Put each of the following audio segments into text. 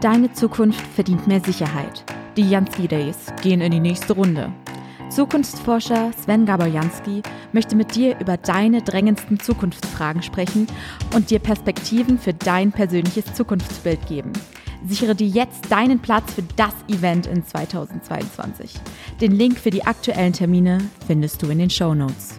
Deine Zukunft verdient mehr Sicherheit. Die Jansky Days gehen in die nächste Runde. Zukunftsforscher Sven Gaborjanski möchte mit dir über deine drängendsten Zukunftsfragen sprechen und dir Perspektiven für dein persönliches Zukunftsbild geben. Sichere dir jetzt deinen Platz für das Event in 2022. Den Link für die aktuellen Termine findest du in den Show Notes.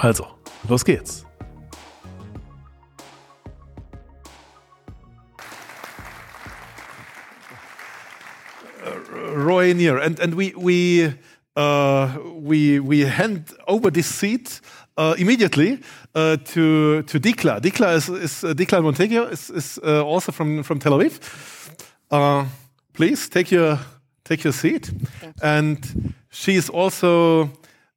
Also, los geht's. Roee Nir, and and we we uh, we we hand over this seat uh, immediately uh, to to Dikla. Dikla is, is uh, Dikla Montekio is, is uh, also from from Tel Aviv. Uh, please take your take your seat, and she is also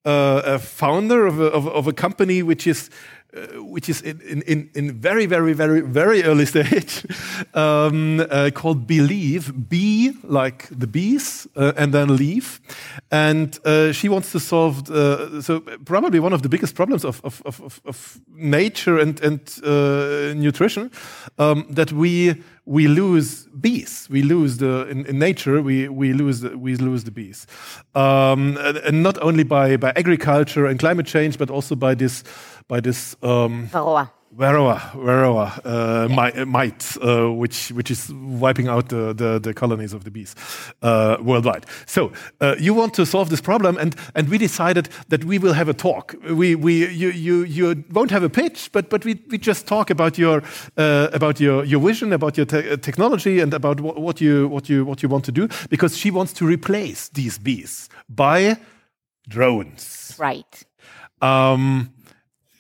uh, a founder of a, of, of a company which is uh, which is in, in, in very, very, very, very early stage, um, uh, called BEElieve, B like the bees, uh, and then leave. And uh, she wants to solve, uh, so probably one of the biggest problems of, of, of, of nature and, and nutrition, um, that we we lose bees. We lose the in, in nature. We we lose the, we lose the bees, um, and, and, not only by by agriculture and climate change, but also by this by this um, Varroa. Varroa, Varroa uh, yeah. mite, uh, which which is wiping out the, the, the colonies of the bees uh, worldwide. So uh, you want to solve this problem, and and we decided that we will have a talk. We we you you, you won't have a pitch, but but we, we just talk about your uh, about your, your vision, about your te technology, and about what, what you what you what you want to do. Because she wants to replace these bees by drones. Right. Um,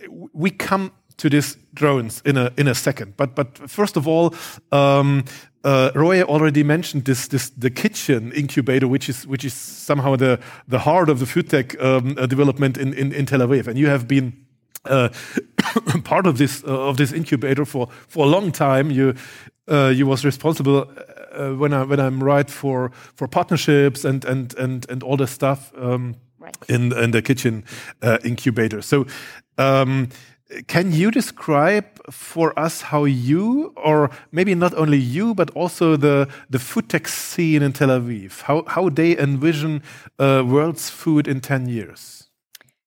we come to these drones in a in a second. But but first of all, um, uh, Roee already mentioned this this the kitchen incubator, which is which is somehow the the heart of the food tech um, uh, development in, in, in Tel Aviv, and you have been. Uh, part of this uh, of this incubator for for a long time. You uh, you was responsible uh, when I when I'm right for for partnerships and and and and all the stuff. Um, right. in, in the kitchen uh, incubator. So, um, can you describe for us how you, or maybe not only you, but also the, the food tech scene in Tel Aviv, how, how they envision uh, world's food in 10 years?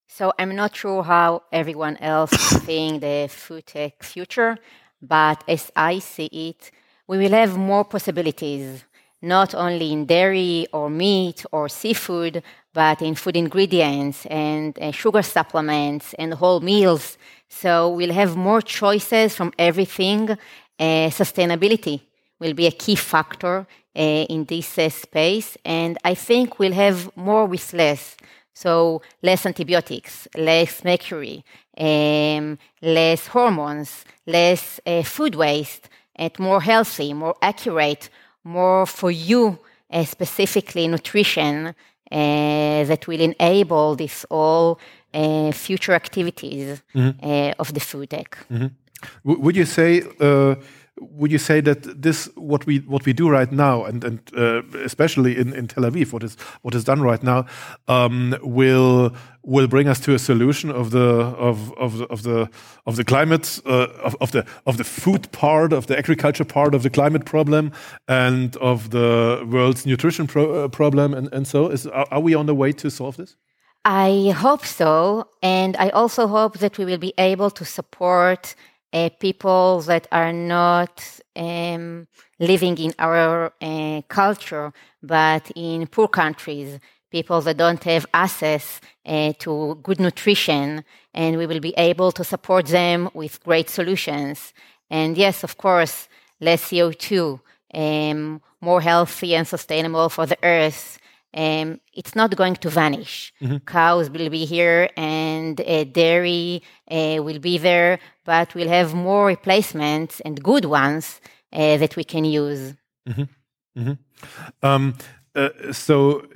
So I'm not sure how everyone else is seeing the food tech future, but as I see it, we will have more possibilities, not only in dairy or meat or seafood, but in food ingredients and uh, sugar supplements and whole meals. So we'll have more choices from everything. Uh, sustainability will be a key factor uh, in this uh, space. And I think we'll have more with less. So less antibiotics, less mercury, um, less hormones, less uh, food waste, and more healthy, more accurate, more for you, uh, specifically nutrition that will enable this all uh, future activities mm-hmm. Uh, of the food tech. Mm-hmm. would you say? Would you say that this what we what we do right now and and uh, especially in, in Tel Aviv what is what is done right now um, will will bring us to a solution of the of of the of the, of the climate uh, of, of the of the food part of the agriculture part of the climate problem and of the world's nutrition pro uh, problem and, and so is are, are we on the way to solve this? I hope so and I also hope that we will be able to support uh, people that are not um, living in our uh, culture, but in poor countries, people that don't have access uh, to good nutrition, and we will be able to support them with great solutions. And yes, of course, less CO2, um, more healthy and sustainable for the earth, um, it's not going to vanish. Cows will be here and uh, dairy uh, will be there, but we'll have more replacements and good ones uh, that we can use. Um, uh, so,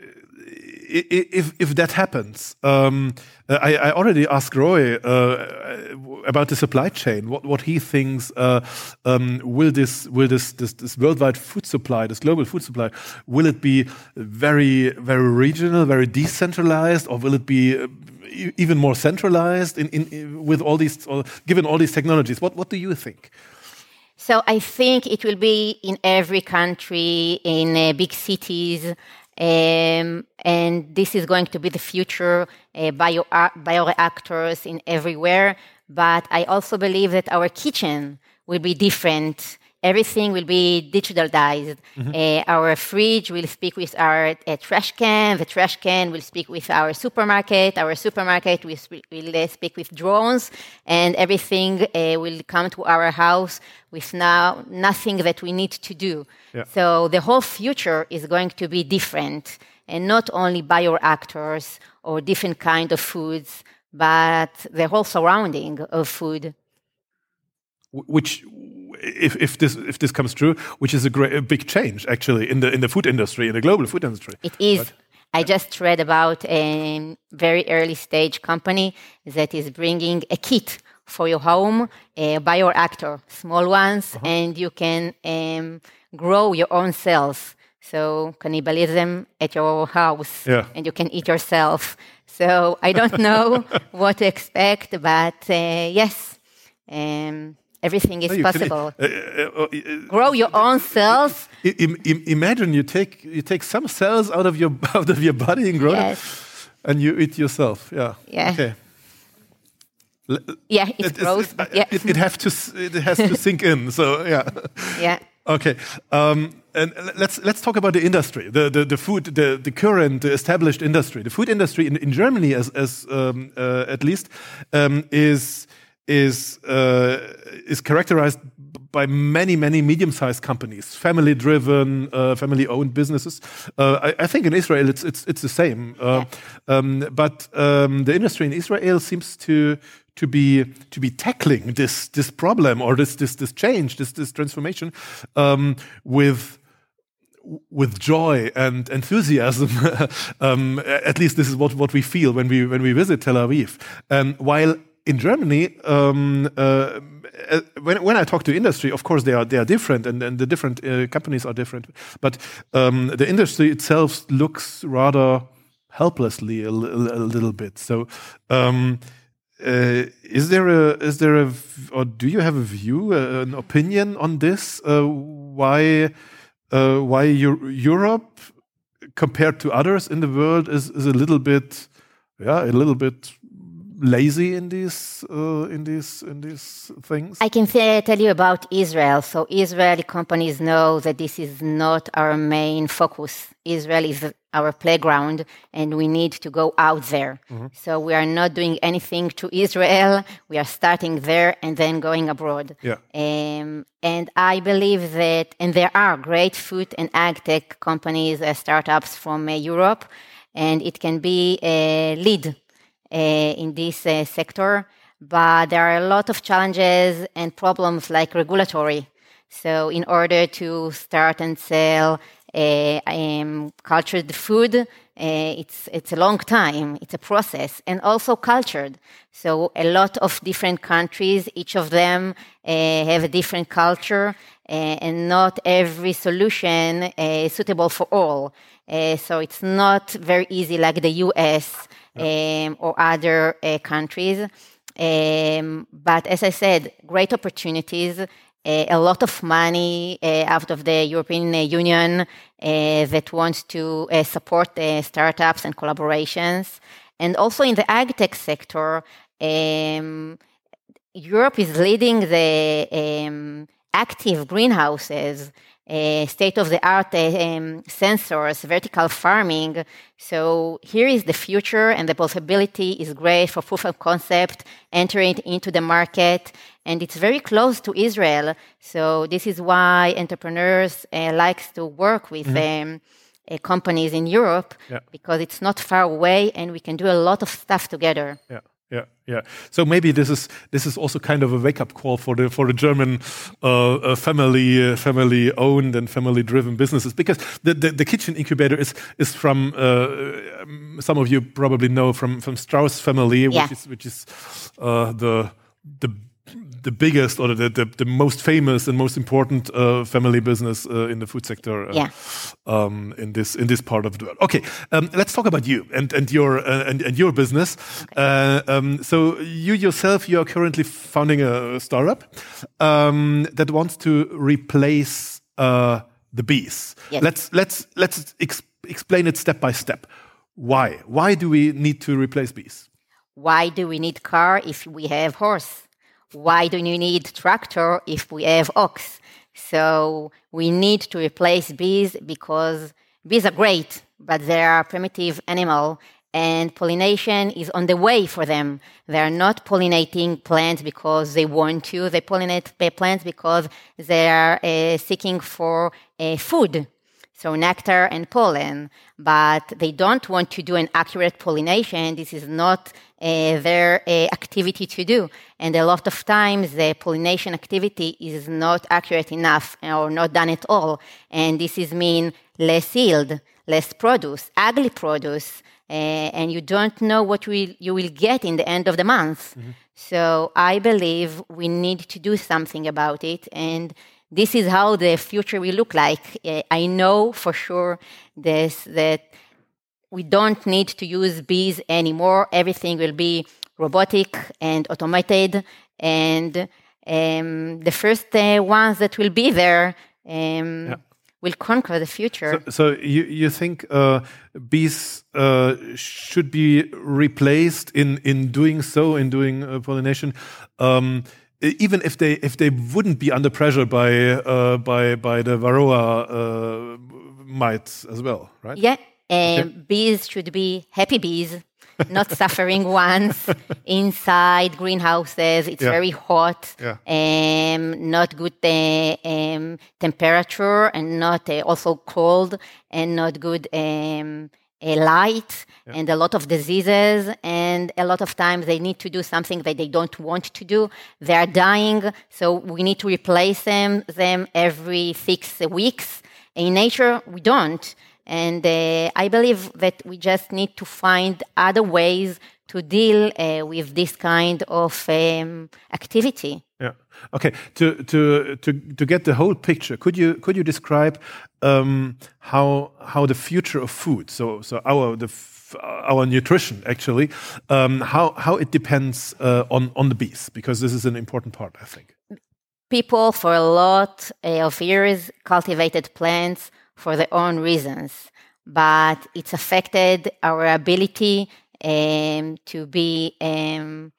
if if that happens, um, uh, I, I already asked Roee uh, about the supply chain. What what he thinks uh, um, will this will this, this this worldwide food supply, this global food supply, will it be very very regional, very decentralized, or will it be uh, even more centralized in, in, with all these given all these technologies? What what do you think? So I think it will be in every country, in uh, big cities, um, and this is going to be the future. Uh, bio uh, bioreactors in everywhere, but I also believe that our kitchen will be different. Everything will be digitalized. Uh, our fridge will speak with our uh, trash can. The trash can will speak with our supermarket. Our supermarket will, sp- will uh, speak with drones, and everything uh, will come to our house with now nothing that we need to do. Yeah. So the whole future is going to be different, and not only bioreactors or different kind of foods, but the whole surrounding of food. Which if, if this if this comes true which is a great a big change actually in the in the food industry in the global food industry It is. I just read about a very early stage company that is bringing a kit for your home, a bioreactor, small ones, Uh-huh. and you can um, grow your own cells. So cannibalism at your house, Yeah. and you can eat yourself. So I don't know what to expect, but uh, yes, um, everything is Oh, You can- possible. uh, uh, Grow your own cells. i- im- im- imagine you take you take some cells out of your out of your body and grow them and you eat yourself yeah Yeah. okay Yeah, it, It- grows. it, yeah, it, it have to it has to sink in so yeah yeah. Okay, um, and let's let's talk about the industry, the the, the food, the, the current the established industry. The food industry in, in Germany, as as um, uh, at least, um, is is uh, is characterized by many many medium sized companies, family driven, uh, family owned businesses. Uh, I, I think in Israel it's it's it's the same, uh, um, but um, the industry in Israel seems to to be to be tackling this this problem or this this this change this this transformation um, with with joy and enthusiasm. um, at least this is what, what we feel when we when we visit Tel Aviv. Um, while in Germany, um, uh, uh, when, when I talk to industry, of course they are they are different, and, and the different uh, companies are different. But um, the industry itself looks rather helplessly a, little bit. So. Um, uh, is there a is there a or do you have a view, uh, an opinion on this? Uh, why why Eu- Europe compared to others in the world is is a little bit yeah a little bit lazy in these uh, in these in these things? I can say, tell you about Israel. So Israeli companies know that this is not our main focus. Israel is our playground, and we need to go out there. So we are not doing anything to Israel. We are starting there and then going abroad. Yeah. Um, and I believe that, and there are great food and ag tech companies, uh, startups from uh, Europe, and it can be a lead uh, in this uh, sector. But there are a lot of challenges and problems like regulatory. So, in order to start and sell uh, um, cultured food, uh, it's it's a long time. It's a process, and also cultured. So, a lot of different countries, each of them uh, have a different culture, uh, and not every solution is suitable for all. So, it's not very easy like the U.S. Um, or other uh, countries. Um, but as I said, great opportunities, uh, a lot of money uh, out of the European uh, Union uh, that wants to uh, support startups and collaborations. And also in the ag tech sector, um, Europe is leading the um, active greenhouses, uh, state of the art um, sensors, vertical farming. So here is the future, and the possibility is great for proof of concept, entering into the market, and it's very close to Israel. So this is why entrepreneurs uh, likes to work with um, uh, companies in Europe Yeah. because it's not far away and we can do a lot of stuff together. Yeah, yeah, yeah. So maybe this is this is also kind of a wake up call for the for the German uh, uh, family uh, family owned and family driven businesses because the, the, the kitchen incubator is is from uh, um, some of you probably know from from Strauss family, Yeah. which is which is uh, the the the biggest or the, the, the most famous and most important uh, family business uh, in the food sector uh, Yeah. um, in this in this part of the world. Okay, um, let's talk about you and and your uh, and, and your business. Uh, um, so you yourself, you are currently founding a startup um, that wants to replace uh, the bees. Yes. Let's let's let's ex explain it step by step. Why? Why do we need to replace bees? Why do we need car if we have horse? Why do we need tractor if we have ox? So we need to replace bees because bees are great, but they are primitive animal and pollination is on the way for them. They are not pollinating plants because they want to. They pollinate plants because they are uh, seeking for uh, food so nectar and pollen, but they don't want to do an accurate pollination. This is not uh, their uh, activity to do. And a lot of times the pollination activity is not accurate enough or not done at all. And this is mean less yield, less produce, ugly produce, uh, and you don't know what will, you will get in the end of the month. So I believe we need to do something about it. And this is how the future will look like. Uh, I know for sure this that we don't need to use bees anymore. Everything will be robotic and automated, and um, the first uh, ones that will be there um, will conquer the future. So, so you you think uh, bees uh, should be replaced in in doing so in doing uh, pollination, um, even if they if they wouldn't be under pressure by uh, by by the varroa uh, mites as well, right? Yeah, um, bees should be happy bees, not suffering ones inside greenhouses. It's Yeah. very hot, Yeah. um, not good uh, um, temperature, and not uh, also cold, and not good um, uh, light, and a lot of diseases. And a lot of times they need to do something that they don't want to do. They are dying, so we need to replace them them every six weeks. In nature, we don't. And uh, I believe that we just need to find other ways to deal uh, with this kind of um, activity. Yeah. Okay. To to to to get the whole picture, could you could you describe um, how how the future of food, so so our the our nutrition actually, um, how how it depends uh, on on the bees because this is an important part, I think. People for a lot uh, of years cultivated plants for their own reasons, but it's affected our ability um, to be. Um,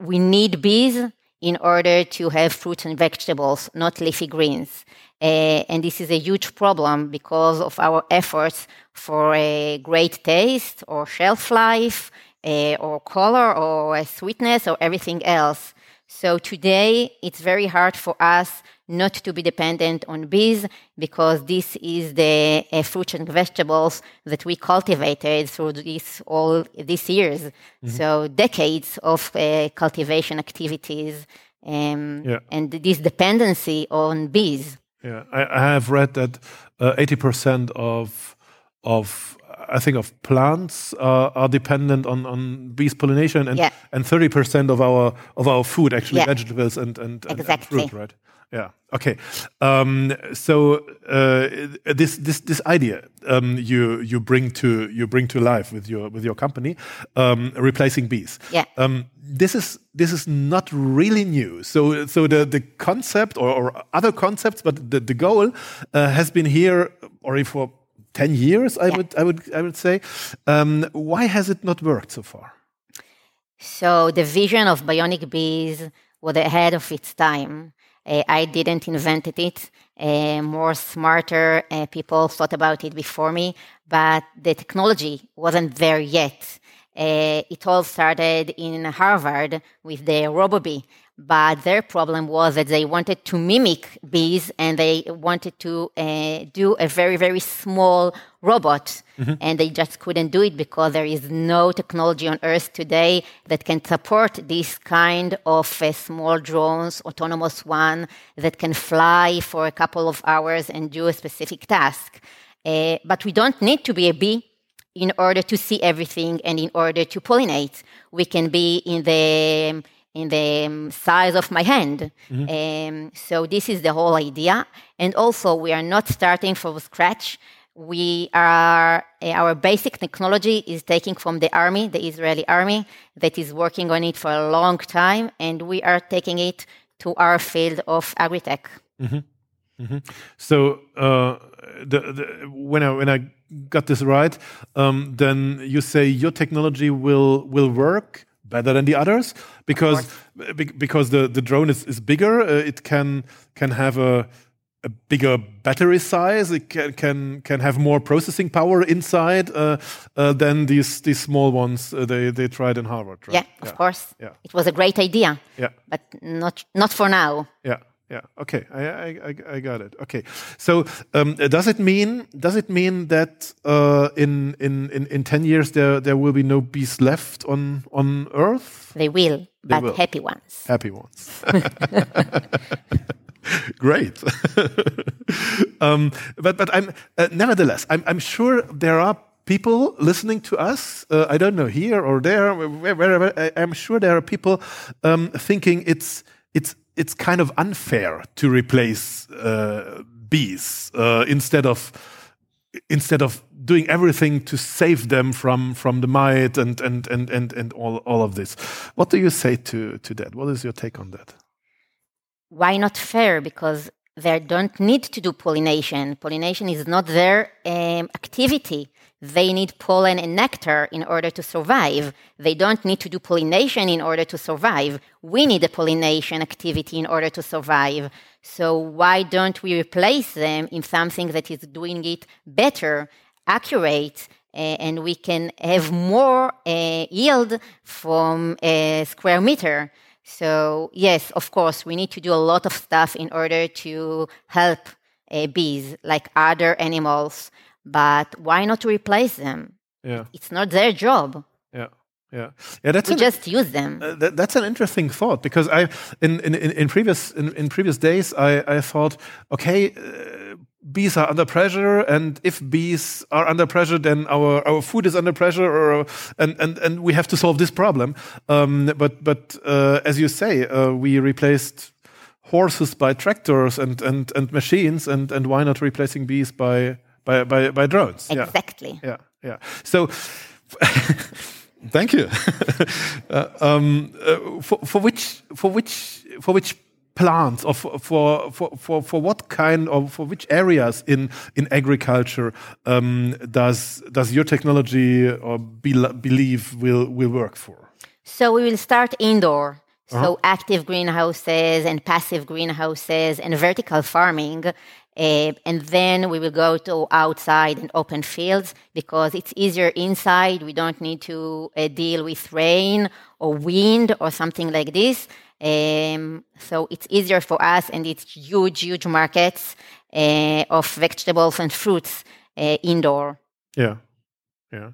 we need bees in order to have fruits and vegetables, not leafy greens. Uh, and this is a huge problem because of our efforts for a great taste or shelf life uh, or color or sweetness or everything else. So today it's very hard for us not to be dependent on bees because this is the uh, fruits and vegetables that we cultivated through this all these years. So decades of uh, cultivation activities um, Yeah. and this dependency on bees. Yeah, I, I have read that uh, eighty percent of of I think of plants uh, are dependent on, on bees pollination, and Yeah. and thirty percent of our of our food actually Yeah. vegetables and and, and, and fruit, right? Yeah. Okay. Um, so uh, this this this idea um, you you bring to you bring to life with your with your company, um, replacing bees. Yeah. Um, this is this is not really new. So so the the concept or, or other concepts, but the the goal uh, has been here already for ten years. I Yeah. would I would I would say. Um, why has it not worked so far? So the vision of bionic bees was ahead of its time. Uh, I didn't invent it. Uh, more smarter uh, people thought about it before me, but the technology wasn't there yet. It all started in Harvard with the RoboBee, but their problem was that they wanted to mimic bees and they wanted to uh, do a very, very small robot. Mm-hmm. And they just couldn't do it because there is no technology on Earth today that can support this kind of uh, small drones, autonomous one that can fly for a couple of hours and do a specific task. Uh, but we don't need to be a bee in order to see everything and in order to pollinate. We can be in the in the um, size of my hand. Mm-hmm. Um, so this is the whole idea. And also, we are not starting from scratch. We are uh, our basic technology is taking from the army, the Israeli army, that is working on it for a long time, and we are taking it to our field of agri-tech. Mm-hmm. Mm-hmm. So uh, the, the, when I when I got this right, um, then you say your technology will will work better than the others because because the, the drone is, is bigger. Uh, it can can have a a bigger battery size. It can can can have more processing power inside uh, uh, than these these small ones uh, they they tried in Harvard. Right? Yeah, of yeah. course. Yeah, it was a great idea. Yeah, but not not for now. Yeah yeah okay I, I i got it okay. So um, does it mean does it mean that uh, in, in in in 10 years there there will be no bees left on on earth? They will they but will. happy ones. Happy ones. Great. Um, but but i'm uh, nevertheless I'm, I'm sure there are people listening to us uh, i don't know here or there wherever i'm sure there are people um, thinking it's it's it's kind of unfair to replace uh, bees uh, instead of instead of doing everything to save them from from the mite and and and and, and all, all of this. What do you say to to that? What is your take on that? Why not fair? Because they don't need to do pollination. Pollination is not their um, activity. They need pollen and nectar in order to survive. They don't need to do pollination in order to survive. We need a pollination activity in order to survive. So why don't we replace them in something that is doing it better, accurate, uh, and we can have more uh, yield from a square meter? So yes, of course, we need to do a lot of stuff in order to help uh, bees, like other animals. But why not replace them? Yeah, it's not their job. Yeah. Yeah, yeah. That's we an, just use them. Uh, that, that's an interesting thought because I, in in, in previous in, in previous days, I, I thought, okay, uh, bees are under pressure, and if bees are under pressure, then our, our food is under pressure, or and and and we have to solve this problem. Um, but but uh, as you say, uh, we replaced horses by tractors and and and machines, and and why not replacing bees by by by, by drones? Exactly. Yeah, yeah. yeah. So. Thank you. uh, um, uh, for, for which for which for which plants or for, for, for, for, what kind of for which areas in, in agriculture um, does, does your technology or be, believe will, will work for? So we will start indoor. So uh -huh. active greenhouses and passive greenhouses and vertical farming. Uh, and then we will go to outside and open fields because it's easier inside. We don't need to uh, deal with rain or wind or something like this. Um, so it's easier for us, and it's huge, huge markets uh, of vegetables and fruits uh, indoor. Yeah. Yeah.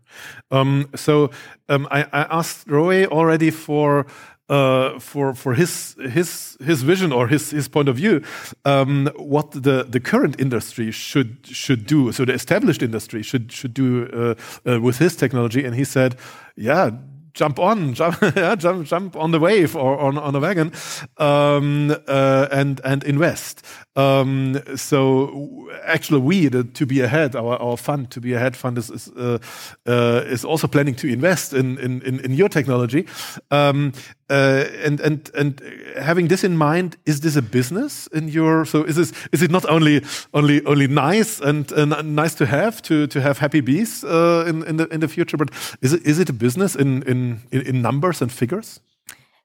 Um, so um, I, I, asked Roee already for uh, for for his his his vision or his his point of view, um, what the the current industry should should do. So the established industry should should do uh, uh, with his technology, and he said, yeah jump on, jump, yeah, jump, jump on the wave or on, on a wagon, um, uh, and and invest. Um, so actually, we the 2b AHEAD, our, our fund 2b AHEAD fund is is, uh, uh, is also planning to invest in in, in, in your technology. Um, uh, and and and having this in mind, is this a business in your? So is this is it not only only only nice and, nice to have to to have happy bees uh, in in the in the future, but is it is it a business in in in numbers and figures?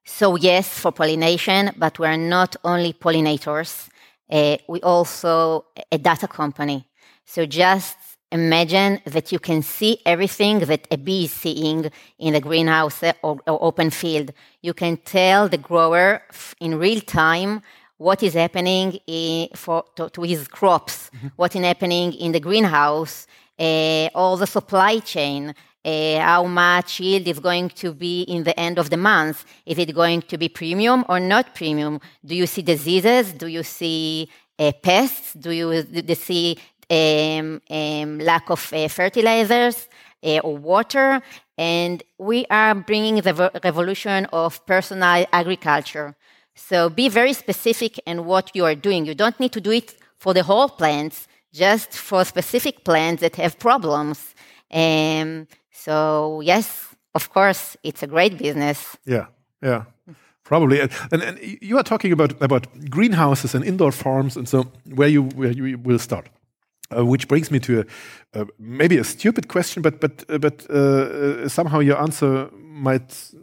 So yes, for pollination, but we're not only pollinators. Uh, we also a data company. So just imagine that you can see everything that a bee is seeing in the greenhouse or, or open field. You can tell the grower in real time what is happening in, for, to, to, his crops, mm-hmm. what is happening in the greenhouse, uh, all the supply chain, uh, how much yield is going to be in the end of the month. Is it going to be premium or not premium? Do you see diseases? Do you see uh, pests? Do you, do you see um, um, lack of uh, fertilizers uh, or water? And we are bringing the revolution of personal agriculture. So be very specific in what you are doing. You don't need to do it for the whole plants, just for specific plants that have problems. Um, so yes, of course, it's a great business. Yeah, yeah, probably. And, and, you are talking about about greenhouses and indoor farms, and so where you where you will start. Uh, which brings me to a, maybe a stupid question, but but uh, but uh, uh, somehow your answer might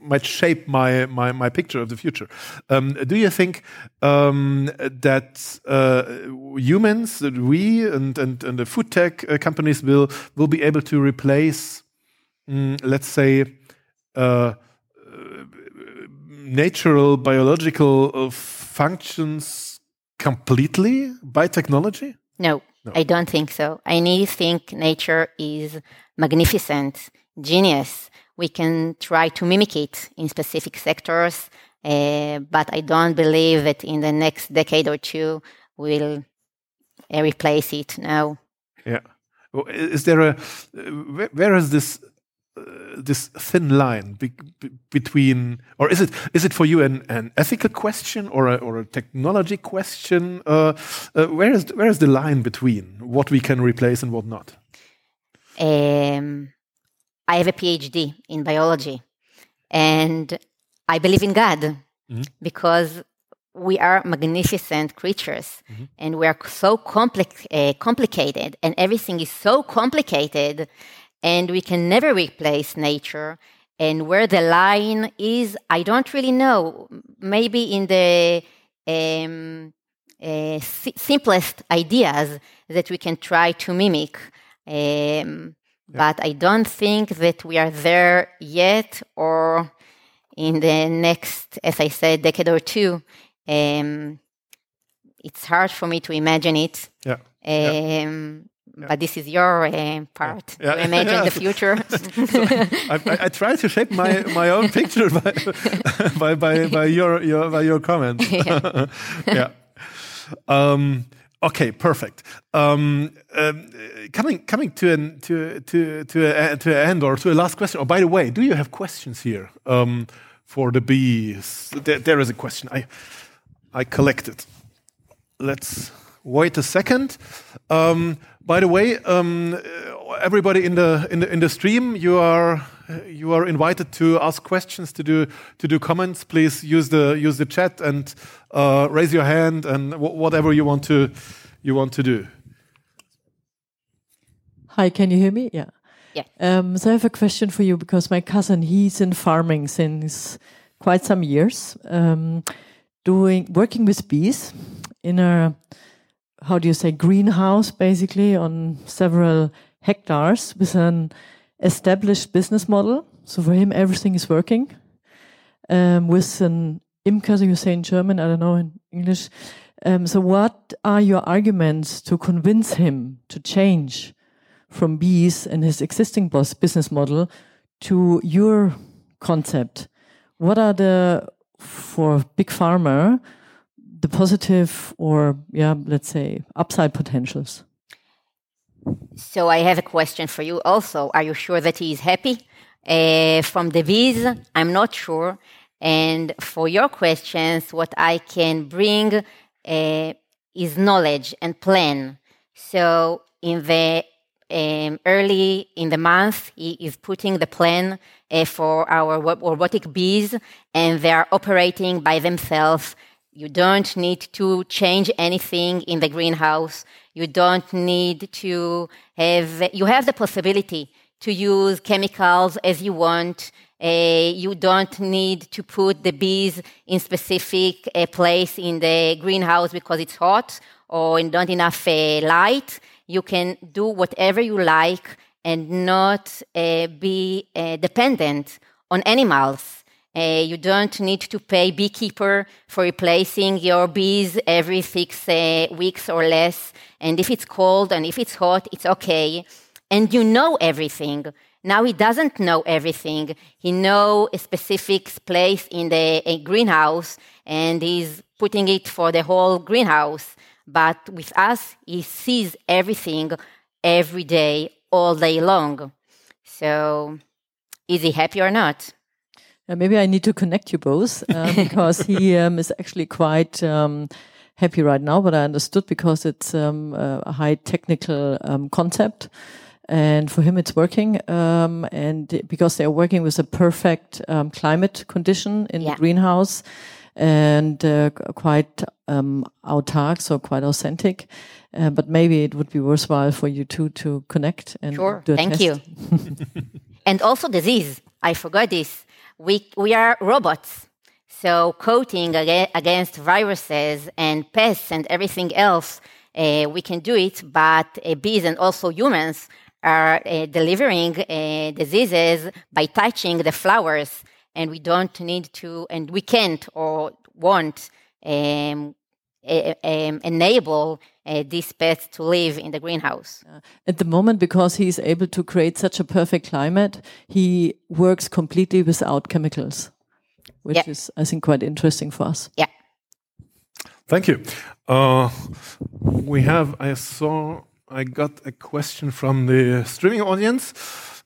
might shape my my, my picture of the future. Um, do you think um, that uh, humans, that we and, and and the food tech companies will will be able to replace, mm, let's say, natural biological functions completely by technology? No. No. I don't think so. I think nature is magnificent, genius. We can try to mimic it in specific sectors, uh, but I don't believe that in the next decade or two we'll uh, replace it. No. Yeah. Is there a where, where is this uh, this thin line be be between, or is it is it for you an, an ethical question or a, or a technology question? Uh, uh, where is where is the line between what we can replace and what not? Um, I have a PhD in biology, and I believe in God mm -hmm. because we are magnificent creatures mm -hmm. and we are so compli- uh, complicated and everything is so complicated and we can never replace nature. And where the line is, I don't really know. Maybe in the um, uh, simplest ideas that we can try to mimic. Um, yeah. But I don't think that we are there yet, or in the next, as I said, decade or two. Um, it's hard for me to imagine it. Yeah. Um, yeah but this is your uh, part yeah. to imagine the future. so I, I, try to shape my, my own picture by, by, by, by, your, your, by your comments. yeah. yeah. Um, okay, perfect. Um, um, coming coming to an to to to a, to an end or to a last question. Oh, by the way, do you have questions here um, for the bees? There, there is a question. I I collected. Let's wait a second. Um, by the way, um, everybody in the, in the in the stream, you are you are invited to ask questions, to do to do comments. Please use the use the chat and uh, raise your hand and whatever you want to you want to do. Hi, can you hear me? Yeah. Yeah. Um, so I have a question for you because my cousin he's in farming since quite some years, um, doing working with bees in a how do you say, greenhouse basically on several hectares with an established business model. So for him, everything is working. Um, with an Imker, so you say in German, I don't know in English. Um, so what are your arguments to convince him to change from bees and his existing boss business model to your concept? What are the, for big pharma, the positive or yeah let's say upside potentials so i have a question for you also. Are you sure that he is happy uh, from the bees i'm not sure. And for your questions what i can bring uh, is knowledge and plan. So in the um, early in the month he is putting the plan uh, for our robotic bees and they are operating by themselves you don't need to change anything in the greenhouse. You don't need to have, you have the possibility to use chemicals as you want. Uh, you don't need to put the bees in specific uh, place in the greenhouse because it's hot or not enough uh, light. you can do whatever you like and not uh, be uh, dependent on animals. Uh, you don't need to pay beekeeper for replacing your bees every six uh, weeks or less. And if it's cold and if it's hot, it's okay. And you know everything. Now he doesn't know everything. He know a specific place in the greenhouse and he's putting it for the whole greenhouse. But with us, he sees everything every day, all day long. So is he happy or not? Uh, maybe I need to connect you both uh, because he um, is actually quite um, happy right now. But I understood because it's um, a high technical um, concept, and for him it's working. Um, and because they are working with a perfect um, climate condition in yeah. the greenhouse and uh, quite autark, so quite authentic. Uh, but maybe it would be worthwhile for you two to connect and sure. do a Thank test. you. and also disease. I forgot this we, we are robots. So coating against viruses and pests and everything else, uh, we can do it, but uh, bees and also humans are uh, delivering diseases by touching the flowers, and we don't need to, and we can't or won't um, um, enable uh, these pests to live in the greenhouse. Uh, at the moment, because he's able to create such a perfect climate, he works completely without chemicals, which yeah. is, I think, quite interesting for us. Yeah. Thank you. Uh, we have, I saw, I got a question from the streaming audience.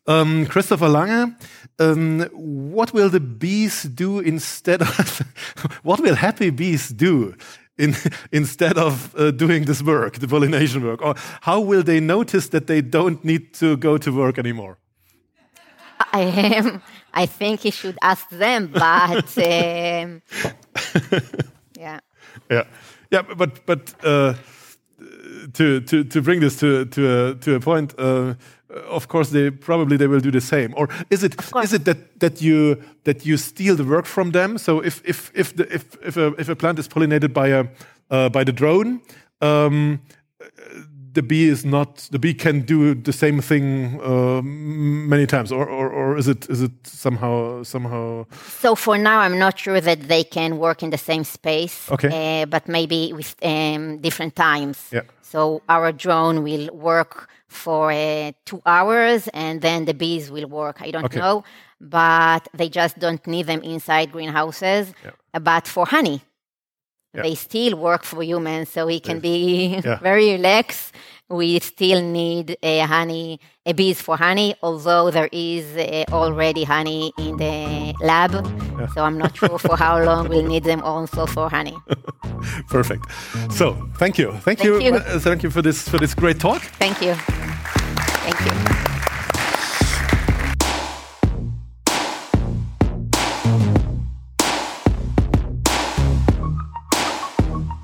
Um, Christopher Lange, um, what will the bees do instead of, what will happy bees do in, instead of uh, doing this work, the pollination work? Or how will they notice that they don't need to go to work anymore? I, um, I think he should ask them, but um, yeah. Yeah, yeah, but but uh, to to to bring this to to a, to a point, uh, of course they probably they will do the same. Or is it is it that that you that you steal the work from them? So if if if the, if if a if a plant is pollinated by a uh, by the drone. Um, the bee is not the bee can do the same thing uh, many times or, or, or is it is it somehow somehow so for now i'm not sure that they can work in the same space okay uh, but maybe with um, different times yeah so our drone will work for uh, two hours and then the bees will work. I don't okay. know, but they just don't need them inside greenhouses. Yeah. But for honey, yeah. they still work for humans, so we can yes. be yeah. very relaxed. We still need a honey, a bees for honey, although there is uh, already honey in the lab. So I'm not sure for how long we'll need them also for honey. Perfect. So thank you, thank, thank you, you. Uh, thank you for this for this great talk. Thank you, thank you.